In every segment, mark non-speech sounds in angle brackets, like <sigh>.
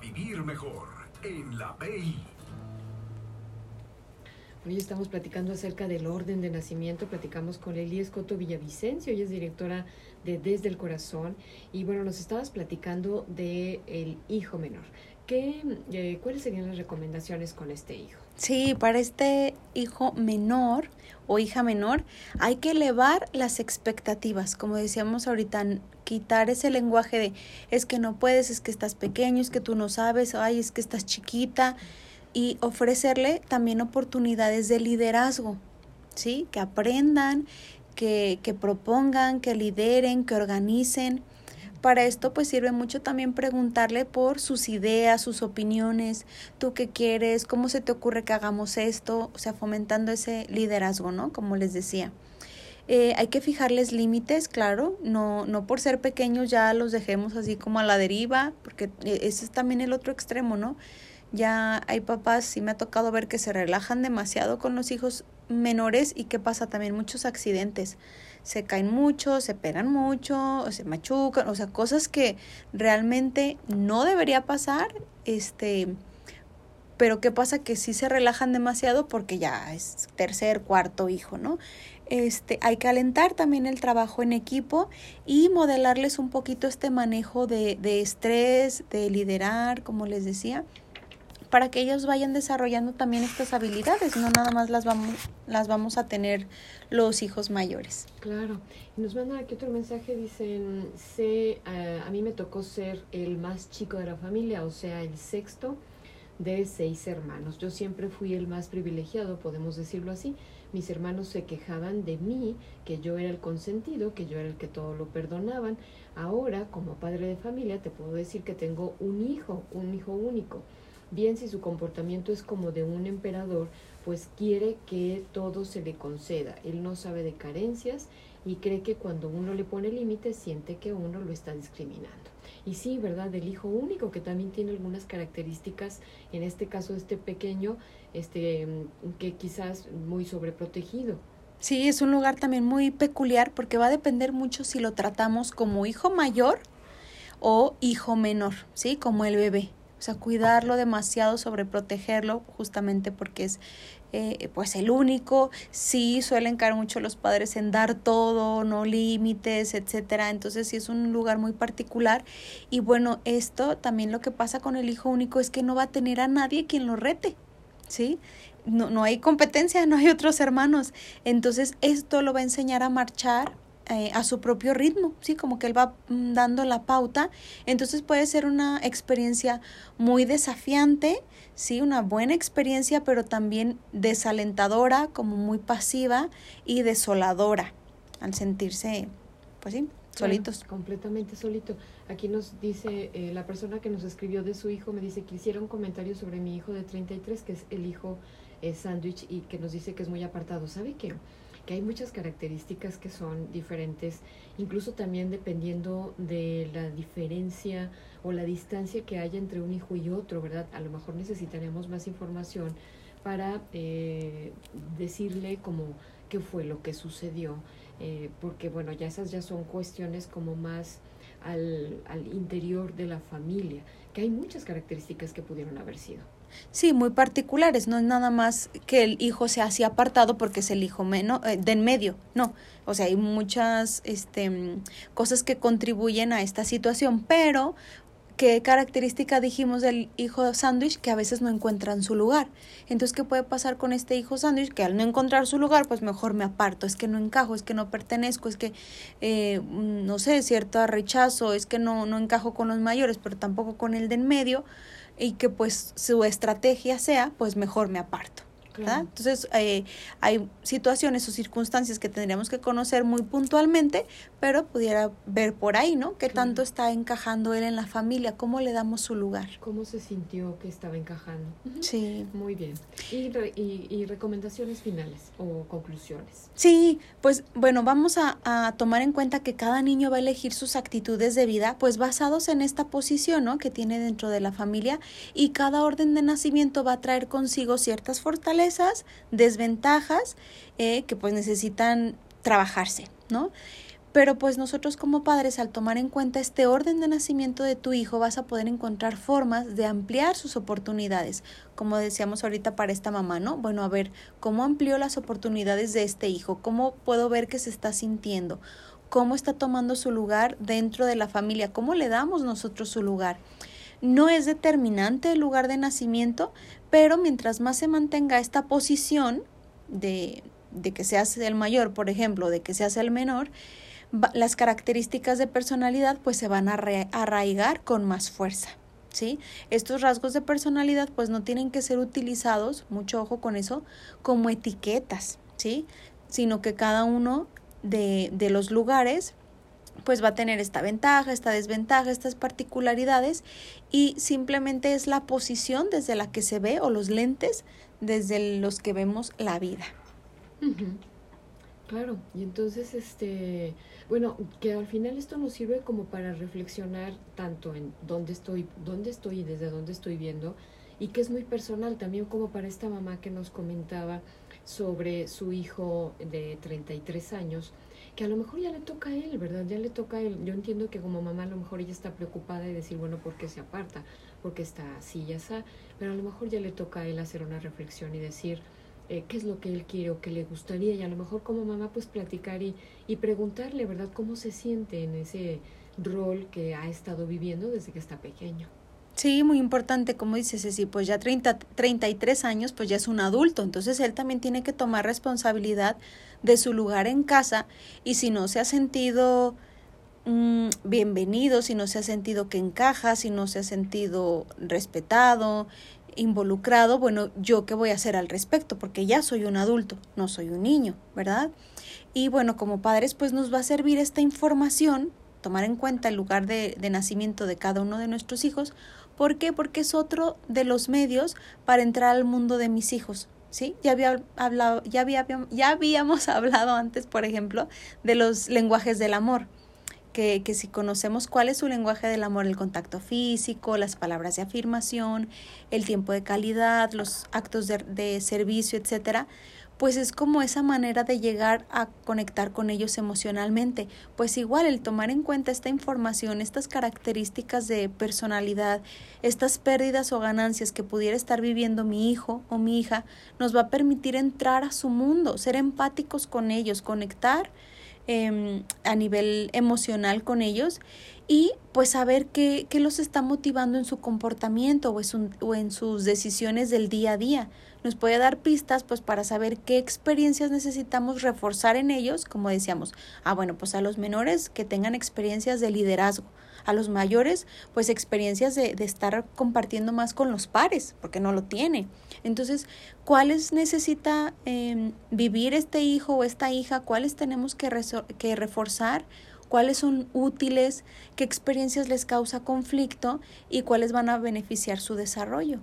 Vivir mejor en la PI. Hoy estamos platicando acerca del orden de nacimiento. Platicamos con Lili Escoto Villavicencio, ella es directora de Desde el Corazón. Y bueno, nos estabas platicando de hijo menor. ¿Qué, eh, ¿Cuáles serían las recomendaciones con este hijo? Sí, para este hijo menor o hija menor hay que elevar las expectativas, como decíamos ahorita, quitar ese lenguaje de es que no puedes, es que estás pequeño, es que tú no sabes, ay, es que estás chiquita y ofrecerle también oportunidades de liderazgo, ¿sí? Que aprendan, que, que propongan, que lideren, que organicen para esto pues sirve mucho también preguntarle por sus ideas, sus opiniones, tú qué quieres, cómo se te ocurre que hagamos esto, o sea, fomentando ese liderazgo, ¿no? Como les decía. Eh, hay que fijarles límites, claro, no, no por ser pequeños ya los dejemos así como a la deriva, porque eh, ese es también el otro extremo, ¿no? Ya hay papás, sí me ha tocado ver que se relajan demasiado con los hijos menores y que pasa también muchos accidentes se caen mucho, se pegan mucho, se machucan, o sea, cosas que realmente no debería pasar, este, pero qué pasa que sí se relajan demasiado porque ya es tercer, cuarto hijo, ¿no? Este, hay que alentar también el trabajo en equipo y modelarles un poquito este manejo de, de estrés, de liderar, como les decía para que ellos vayan desarrollando también estas habilidades, no nada más las vamos, a tener los hijos mayores. Claro, y nos mandan aquí otro mensaje, dicen, sé, eh, a mí me tocó ser el más chico de la familia, o sea, el sexto de seis hermanos. Yo siempre fui el más privilegiado, podemos decirlo así. Mis hermanos se quejaban de mí, que yo era el consentido, que yo era el que todo lo perdonaban. Ahora, como padre de familia, te puedo decir que tengo un hijo, un hijo único bien si su comportamiento es como de un emperador, pues quiere que todo se le conceda. Él no sabe de carencias y cree que cuando uno le pone límites siente que uno lo está discriminando. Y sí, ¿verdad? Del hijo único, que también tiene algunas características, en este caso este pequeño, este, que quizás muy sobreprotegido. Sí, es un lugar también muy peculiar porque va a depender mucho si lo tratamos como hijo mayor o hijo menor, ¿sí? Como el bebé. Sea, cuidarlo demasiado, sobreprotegerlo, justamente porque es eh, pues el único. Sí suelen caer mucho los padres en dar todo, no límites, etcétera. Entonces sí es un lugar muy particular. Y bueno, esto también lo que pasa con el hijo único es que no va a tener a nadie quien lo rete. ¿Sí? No, no hay competencia, <laughs> no hay otros hermanos. Entonces esto lo va a enseñar a marchar eh, a su propio ritmo, ¿sí? Como que él va mm, dando la pauta. Entonces puede ser una experiencia muy desafiante, ¿sí? Una buena experiencia, pero también desalentadora, como muy pasiva y desoladora, al sentirse, pues sí, solitos. completamente solito. Aquí nos dice, eh, la persona que nos escribió de su hijo, me dice que hiciera un comentario sobre mi hijo de 33, que es el hijo eh, sándwich, y que nos dice que es muy apartado. ¿Sabe qué? Que hay muchas características que son diferentes, incluso también dependiendo de la diferencia o la distancia que haya entre un hijo y otro, ¿verdad? A lo mejor necesitaremos más información para eh, decirle como qué fue lo que sucedió, eh, porque bueno, ya esas ya son cuestiones como más al, al interior de la familia, que hay muchas características que pudieron haber sido. Sí, muy particulares, no es nada más que el hijo sea así apartado porque es el hijo menos, eh, de en medio, no. O sea, hay muchas este, cosas que contribuyen a esta situación, pero ¿qué característica dijimos del hijo sándwich? Que a veces no encuentran su lugar. Entonces, ¿qué puede pasar con este hijo sándwich? Que al no encontrar su lugar, pues mejor me aparto, es que no encajo, es que no pertenezco, es que, eh, no sé, cierto rechazo, es que no, no encajo con los mayores, pero tampoco con el de en medio y que pues su estrategia sea, pues mejor me aparto. Entonces, eh, hay situaciones o circunstancias que tendríamos que conocer muy puntualmente, pero pudiera ver por ahí, ¿no? ¿Qué tanto está encajando él en la familia? ¿Cómo le damos su lugar? ¿Cómo se sintió que estaba encajando? Sí. Muy bien. ¿Y, y, recomendaciones finales o conclusiones? Sí, pues bueno, vamos a, a, tomar en cuenta que cada niño va a elegir sus actitudes de vida, pues basados en esta posición, ¿no? Que tiene dentro de la familia y cada orden de nacimiento va a traer consigo ciertas fortalezas desventajas eh, que pues necesitan trabajarse, ¿no? Pero pues nosotros como padres al tomar en cuenta este orden de nacimiento de tu hijo vas a poder encontrar formas de ampliar sus oportunidades, como decíamos ahorita para esta mamá, ¿no? Bueno, a ver, ¿cómo amplió las oportunidades de este hijo? ¿Cómo puedo ver que se está sintiendo? ¿Cómo está tomando su lugar dentro de la familia? ¿Cómo le damos nosotros su lugar? No es determinante el lugar de nacimiento, pero mientras más se mantenga esta posición de, de que se hace el mayor, por ejemplo, de que se hace el menor, las características de personalidad pues se van a arraigar con más fuerza. ¿Sí? Estos rasgos de personalidad pues no tienen que ser utilizados, mucho ojo con eso, como etiquetas, ¿sí? Sino que cada uno de, de los lugares pues va a tener esta ventaja, esta desventaja, estas particularidades y simplemente es la posición desde la que se ve o los lentes desde los que vemos la vida. Claro, y entonces, este, bueno, que al final esto nos sirve como para reflexionar tanto en dónde estoy, dónde estoy y desde dónde estoy viendo, y que es muy personal también como para esta mamá que nos comentaba sobre su hijo de 33 años, que a lo mejor ya le toca a él, ¿verdad? Ya le toca a él. Yo entiendo que como mamá a lo mejor ella está preocupada y decir, bueno, ¿por qué se aparta? Porque está así y así, pero a lo mejor ya le toca a él hacer una reflexión y decir, eh, qué es lo que él quiere o qué le gustaría y a lo mejor como mamá pues platicar y, y preguntarle, ¿verdad? ¿Cómo se siente en ese rol que ha estado viviendo desde que está pequeño? Sí, muy importante, como dice Ceci, pues ya 30, 33 años, pues ya es un adulto, entonces él también tiene que tomar responsabilidad de su lugar en casa y si no se ha sentido mm, bienvenido, si no se ha sentido que encaja, si no se ha sentido respetado, involucrado, bueno, yo qué voy a hacer al respecto, porque ya soy un adulto, no soy un niño, ¿verdad? Y bueno, como padres, pues nos va a servir esta información, tomar en cuenta el lugar de, nacimiento de cada uno de nuestros hijos. ¿Por qué? Porque es otro de los medios para entrar al mundo de mis hijos. ¿Sí? Ya, había hablado, ya, había, ya habíamos <laughs> hablado antes, por ejemplo, de los lenguajes del amor que, si conocemos cuál es su lenguaje del amor, el contacto físico, las palabras de afirmación, el tiempo de calidad, los actos de, de servicio, etcétera, pues es como esa manera de llegar a conectar con ellos emocionalmente. Pues igual el tomar en cuenta esta información, estas características de personalidad, estas pérdidas o ganancias que pudiera estar viviendo mi hijo o mi hija, nos va a permitir entrar a su mundo, ser empáticos con ellos, conectar Em, a nivel emocional con ellos y pues saber qué, qué los está motivando en su comportamiento o, o en sus decisiones del día a día. Nos puede dar pistas pues para saber qué experiencias necesitamos reforzar en ellos, como decíamos, ah bueno, pues a los menores que tengan experiencias de liderazgo, a los mayores, pues experiencias de, de estar compartiendo más con los pares, porque no lo tiene. Entonces, ¿cuáles necesita eh, vivir este hijo o esta hija? ¿Cuáles tenemos que, que reforzar? cuáles son útiles, qué experiencias les causa conflicto y cuáles van a beneficiar su desarrollo.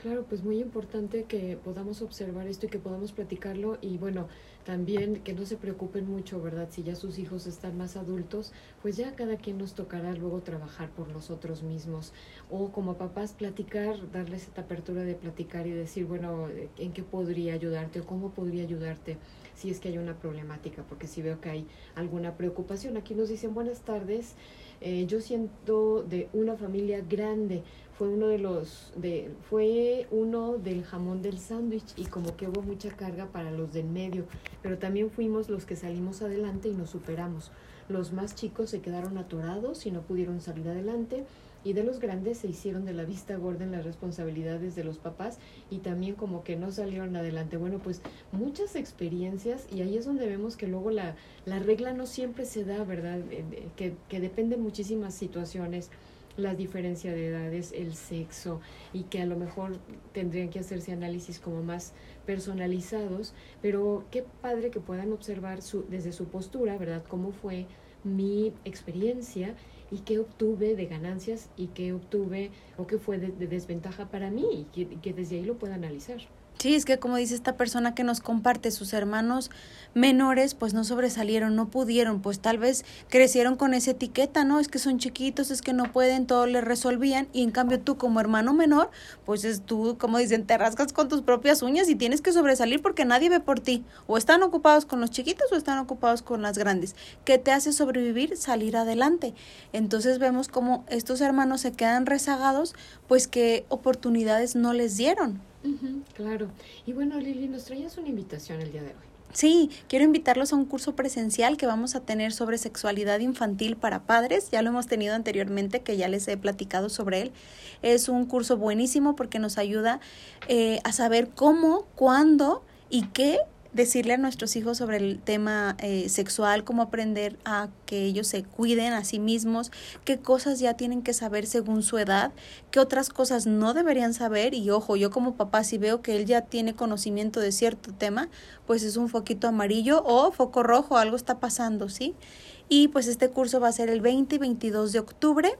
Claro, pues muy importante que podamos observar esto y que podamos platicarlo y bueno, también que no se preocupen mucho, ¿verdad? Si ya sus hijos están más adultos, pues ya cada quien nos tocará luego trabajar por nosotros mismos. O como papás platicar, darles esta apertura de platicar y decir, bueno, ¿en qué podría ayudarte o cómo podría ayudarte? si es que hay una problemática, porque si veo que hay alguna preocupación. Aquí nos dicen buenas tardes, eh, yo siento de una familia grande, fue uno de los de fue uno del jamón del sándwich y como que hubo mucha carga para los del medio, pero también fuimos los que salimos adelante y nos superamos. Los más chicos se quedaron atorados y no pudieron salir adelante y de los grandes se hicieron de la vista gorda en las responsabilidades de los papás y también como que no salieron adelante. Bueno, pues muchas experiencias y ahí es donde vemos que luego la, la regla no siempre se da, ¿verdad? Eh, que, que depende de muchísimas situaciones la diferencia de edades, el sexo y que a lo mejor tendrían que hacerse análisis como más personalizados, pero qué padre que puedan observar su, desde su postura, ¿verdad? Cómo fue mi experiencia y qué obtuve de ganancias y qué obtuve o qué fue de, desventaja para mí y que, que desde ahí lo pueda analizar. Sí, es que como dice esta persona que nos comparte, sus hermanos menores pues no sobresalieron, no pudieron, pues tal vez crecieron con esa etiqueta, ¿no? Es que son chiquitos, es que no pueden, todo les resolvían y en cambio tú como hermano menor, pues es tú, como dicen, te rascas con tus propias uñas y tienes que sobresalir porque nadie ve por ti. O están ocupados con los chiquitos o están ocupados con las grandes. ¿Qué te hace sobrevivir? Salir adelante. Entonces vemos como estos hermanos se quedan rezagados, pues que oportunidades no les dieron claro. Y bueno, Lili, nos traías una invitación el día de hoy. Sí, quiero invitarlos a un curso presencial que vamos a tener sobre sexualidad infantil para padres. Ya lo hemos tenido anteriormente, que ya les he platicado sobre él. Es un curso buenísimo porque nos ayuda eh, a saber cómo, cuándo y qué decirle a nuestros hijos sobre el tema eh, sexual, cómo aprender a que ellos se cuiden a sí mismos, qué cosas ya tienen que saber según su edad, qué otras cosas no deberían saber y ojo, yo como papá si veo que él ya tiene conocimiento de cierto tema, pues es un foquito amarillo o foco rojo, algo está pasando, ¿sí? Y pues este curso va a ser el 20 y 22 de octubre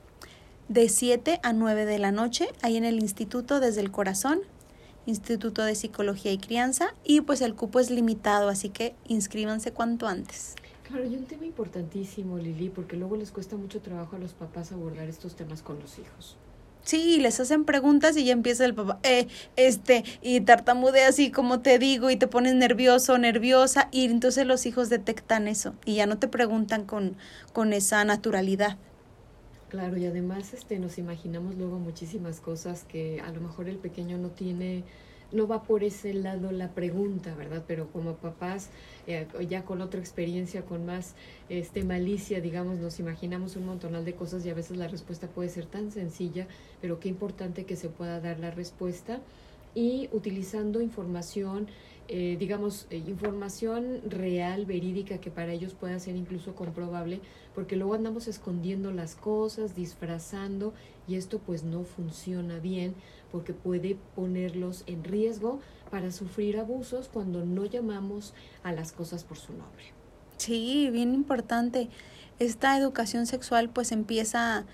de 7 a 9 de la noche, ahí en el Instituto desde el Corazón, Instituto de Psicología y Crianza y pues el cupo es limitado, así que inscríbanse cuanto antes. Claro, y un tema importantísimo, Lili, porque luego les cuesta mucho trabajo a los papás abordar estos temas con los hijos. Sí, les hacen preguntas y ya empieza el papá, eh, este, y tartamudea así como te digo, y te pones nervioso, nerviosa, y entonces los hijos detectan eso y ya no te preguntan con, con esa naturalidad. Claro, y además este, nos imaginamos luego muchísimas cosas que a lo mejor el pequeño no tiene, no va por ese lado la pregunta, ¿verdad? Pero como papás, eh, ya con otra experiencia, con más este, malicia, digamos, nos imaginamos un montonal de cosas y a veces la respuesta puede ser tan sencilla, pero qué importante que se pueda dar la respuesta y utilizando información eh, digamos, eh, información real, verídica, que para ellos pueda ser incluso comprobable, porque luego andamos escondiendo las cosas, disfrazando, y esto pues no funciona bien, porque puede ponerlos en riesgo para sufrir abusos cuando no llamamos a las cosas por su nombre. Sí, bien importante. Esta educación sexual pues empieza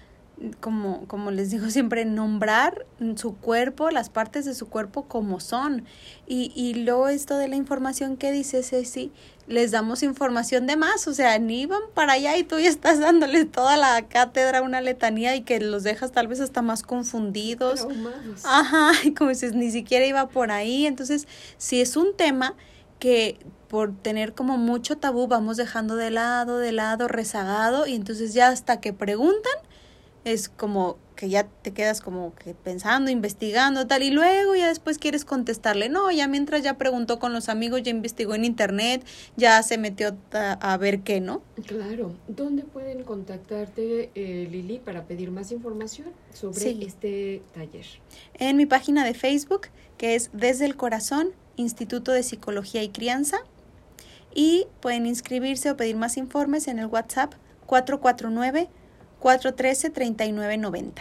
como, como les digo siempre, nombrar su cuerpo, las partes de su cuerpo como son. Y, y luego esto de la información que dice Ceci, les damos información de más, o sea, ni van para allá y tú ya estás dándoles toda la cátedra, una letanía y que los dejas tal vez hasta más confundidos. Ajá, <laughs> y como dices, ni siquiera iba por ahí. Entonces, si es un tema que por tener como mucho tabú vamos dejando de lado, de lado, rezagado, y entonces ya hasta que preguntan, es como que ya te quedas como que pensando, investigando, tal, y luego ya después quieres contestarle, no, ya mientras ya preguntó con los amigos, ya investigó en internet, ya se metió a, ver qué, ¿no? Claro, ¿dónde pueden contactarte, eh, Lili, para pedir más información sobre este taller? En mi página de Facebook, que es Desde el Corazón, Instituto de Psicología y Crianza, y pueden inscribirse o pedir más informes en el WhatsApp 449 413-3990.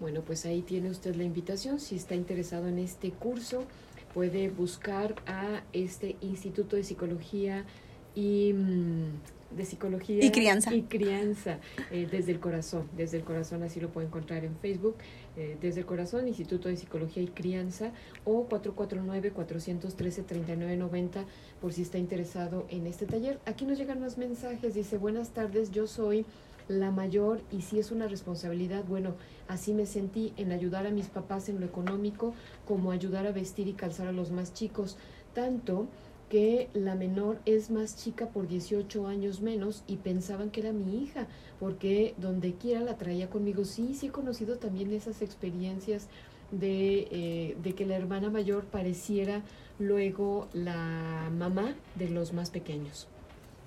Bueno, pues ahí tiene usted la invitación. Si está interesado en este curso, puede buscar a este Instituto de Psicología y mm, de psicología y crianza y crianza eh, desde el corazón desde el corazón así lo puede encontrar en Facebook eh, desde el corazón Instituto de Psicología y Crianza o 449 413 3990 por si está interesado en este taller aquí nos llegan los mensajes dice buenas tardes yo soy la mayor y si es una responsabilidad, bueno, así me sentí en ayudar a mis papás en lo económico como ayudar a vestir y calzar a los más chicos, tanto que la menor es más chica por 18 años menos y pensaban que era mi hija, porque donde quiera la traía conmigo. Sí, sí he conocido también esas experiencias de, eh, de que la hermana mayor pareciera luego la mamá de los más pequeños.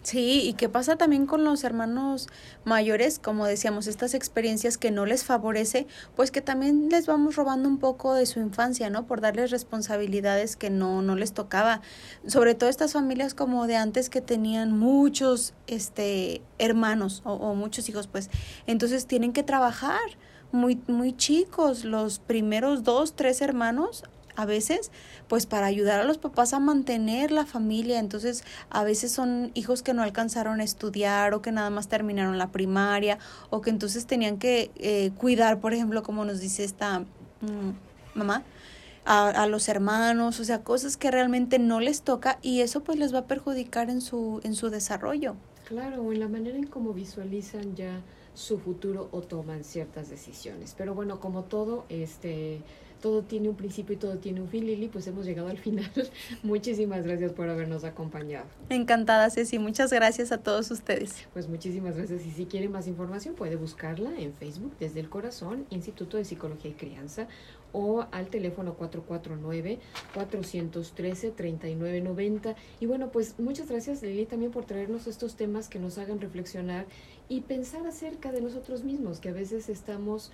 Sí, y qué pasa también con los hermanos mayores, como decíamos, estas experiencias que no les favorece, pues que también les vamos robando un poco de su infancia, ¿no? Por darles responsabilidades que no, no les tocaba. Sobre todo estas familias como de antes que tenían muchos este, hermanos o, o muchos hijos, pues entonces tienen que trabajar muy, muy chicos, los primeros dos, tres hermanos a veces, pues para ayudar a los papás a mantener la familia. Entonces, a veces son hijos que no alcanzaron a estudiar o que nada más terminaron la primaria o que entonces tenían que eh, cuidar, por ejemplo, como nos dice esta mm, mamá, a, a, los hermanos, o sea, cosas que realmente no les toca y eso pues les va a perjudicar en su, en su desarrollo. Claro, o en la manera en cómo visualizan ya su futuro o toman ciertas decisiones. Pero bueno, como todo, este todo tiene un principio y todo tiene un fin, Lili, pues hemos llegado al final. <laughs> muchísimas gracias por habernos acompañado. Encantada, Ceci. Muchas gracias a todos ustedes. Pues muchísimas gracias. Y si quiere más información, puede buscarla en Facebook desde el corazón, Instituto de Psicología y Crianza, o al teléfono 449-413-3990. Y bueno, pues muchas gracias Lili también por traernos estos temas que nos hagan reflexionar y pensar acerca de nosotros mismos, que a veces estamos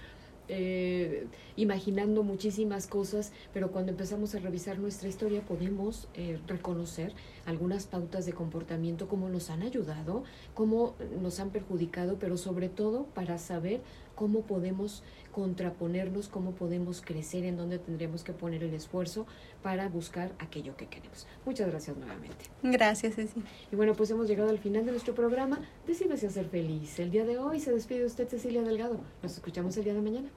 eh, imaginando muchísimas cosas, pero cuando empezamos a revisar nuestra historia podemos eh, reconocer algunas pautas de comportamiento, cómo nos han ayudado, cómo nos han perjudicado, pero sobre todo para saber cómo podemos contraponernos, cómo podemos crecer, en dónde tendremos que poner el esfuerzo para buscar aquello que queremos. Muchas gracias nuevamente. Gracias, Ceci. Y bueno, pues hemos llegado al final de nuestro programa. Decídese a ser feliz. El día de hoy se despide usted Cecilia Delgado. Nos escuchamos el día de mañana.